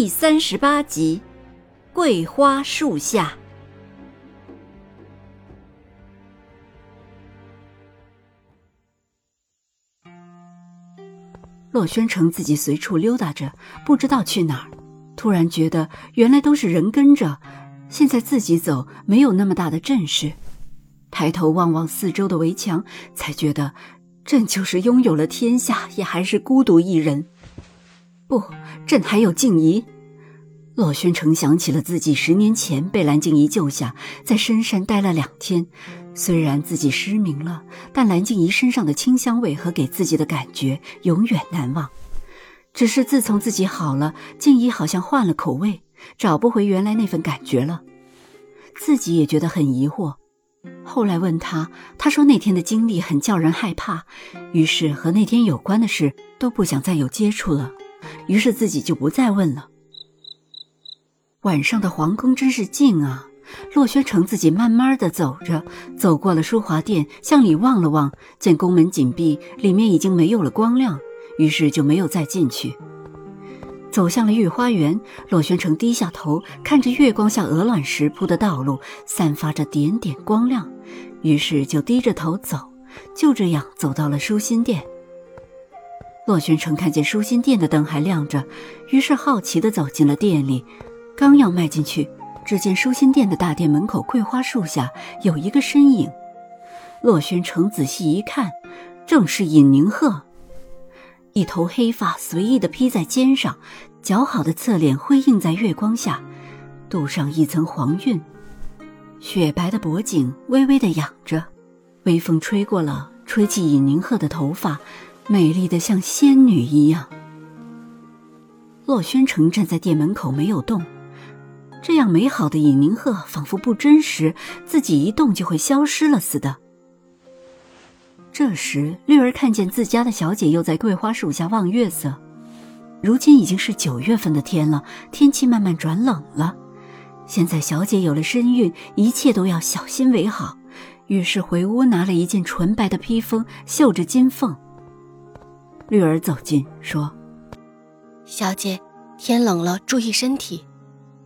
第三十八集，桂花树下。洛宣城自己随处溜达着，不知道去哪儿。突然觉得原来都是人跟着，现在自己走没有那么大的阵势。抬头望望四周的围墙，才觉得朕就是拥有了天下，也还是孤独一人。不，朕还有静怡。洛轩成想起了自己十年前被蓝静怡救下，在深山待了两天。虽然自己失明了，但蓝静怡身上的清香味和给自己的感觉永远难忘。只是自从自己好了，静怡好像换了口味，找不回原来那份感觉了。自己也觉得很疑惑。后来问他，他说那天的经历很叫人害怕，于是和那天有关的事都不想再有接触了。于是自己就不再问了。晚上的皇宫真是静啊！洛宣城自己慢慢的走着，走过了淑华殿，向里望了望，见宫门紧闭，里面已经没有了光亮，于是就没有再进去。走向了御花园，洛宣城低下头，看着月光下鹅卵石铺的道路，散发着点点光亮，于是就低着头走，就这样走到了舒心殿。洛宣城看见舒心殿的灯还亮着，于是好奇地走进了店里。刚要迈进去，只见舒心殿的大殿门口桂花树下有一个身影。洛宣城仔细一看，正是尹宁鹤，一头黑发随意地披在肩上，姣好的侧脸辉映在月光下，镀上一层黄晕，雪白的脖颈微微地仰着，微风吹过了，吹起尹宁鹤的头发。美丽的像仙女一样。洛宣城站在店门口没有动，这样美好的尹宁鹤仿佛不真实，自己一动就会消失了似的。这时，绿儿看见自家的小姐又在桂花树下望月色。如今已经是九月份的天了，天气慢慢转冷了。现在小姐有了身孕，一切都要小心为好。于是回屋拿了一件纯白的披风，绣着金凤。绿儿走近说：“小姐，天冷了，注意身体。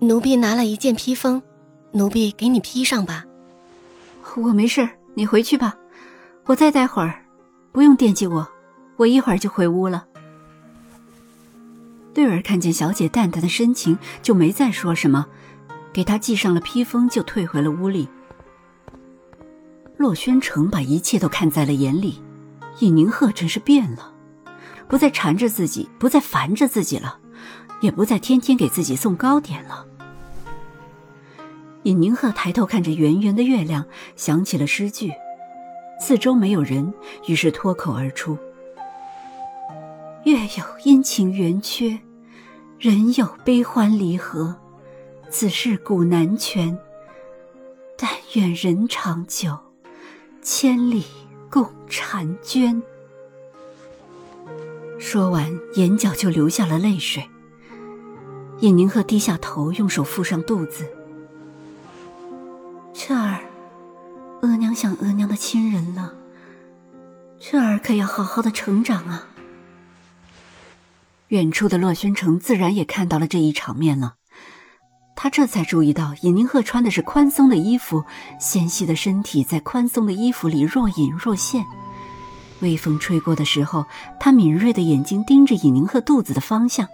奴婢拿了一件披风，奴婢给你披上吧。”“我没事，你回去吧，我再待会儿，不用惦记我，我一会儿就回屋了。”对儿看见小姐淡淡的深情，就没再说什么，给她系上了披风，就退回了屋里。洛宣城把一切都看在了眼里，尹宁鹤真是变了。不再缠着自己，不再烦着自己了，也不再天天给自己送糕点了。尹宁鹤抬头看着圆圆的月亮，想起了诗句，四周没有人，于是脱口而出：“月有阴晴圆缺，人有悲欢离合，此事古难全。但愿人长久，千里共婵娟。”说完，眼角就流下了泪水。尹宁鹤低下头，用手覆上肚子。这儿，额娘想额娘的亲人了。这儿可要好好的成长啊。远处的洛宣城自然也看到了这一场面了，他这才注意到尹宁鹤穿的是宽松的衣服，纤细的身体在宽松的衣服里若隐若现。微风吹过的时候，他敏锐的眼睛盯着尹宁鹤肚子的方向。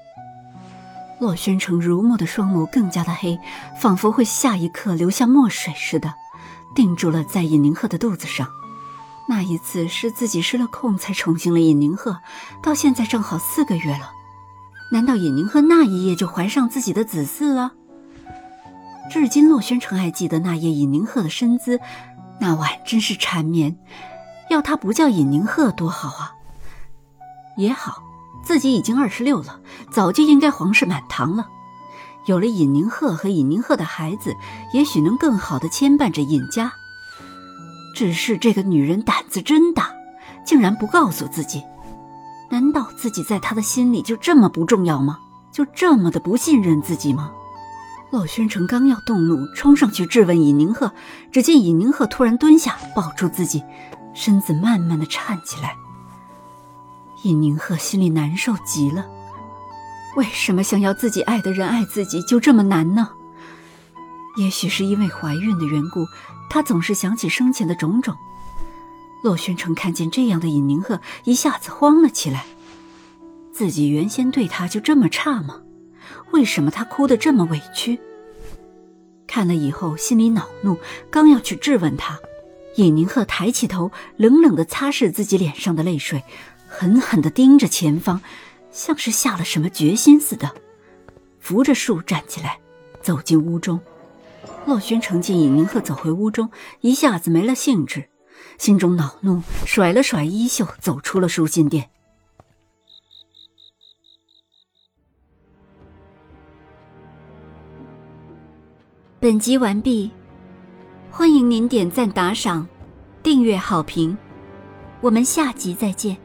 洛轩城如墨的双眸更加的黑，仿佛会下一刻流下墨水似的，定住了在尹宁鹤的肚子上。那一次是自己失了控才宠幸了尹宁鹤，到现在正好四个月了。难道尹宁鹤那一夜就怀上自己的子嗣了？至今洛轩城还记得那夜尹宁鹤的身姿，那晚真是缠绵。要他不叫尹宁鹤多好啊！也好，自己已经二十六了，早就应该皇室满堂了。有了尹宁鹤和尹宁鹤的孩子，也许能更好的牵绊着尹家。只是这个女人胆子真大，竟然不告诉自己。难道自己在他的心里就这么不重要吗？就这么的不信任自己吗？洛宣城刚要动怒，冲上去质问尹宁鹤，只见尹宁鹤突然蹲下，抱住自己，身子慢慢的颤起来。尹宁鹤心里难受极了。为什么想要自己爱的人爱自己就这么难呢？也许是因为怀孕的缘故，他总是想起生前的种种。洛宣城看见这样的尹宁鹤，一下子慌了起来。自己原先对他就这么差吗？为什么他哭得这么委屈？看了以后心里恼怒，刚要去质问他，尹宁鹤抬起头，冷冷地擦拭自己脸上的泪水，狠狠地盯着前方。像是下了什么决心似的，扶着树站起来，走进屋中。洛轩成见尹宁鹤走回屋中，一下子没了兴致，心中恼怒，甩了甩衣袖，走出了书信店。本集完毕，欢迎您点赞、打赏、订阅、好评，我们下集再见。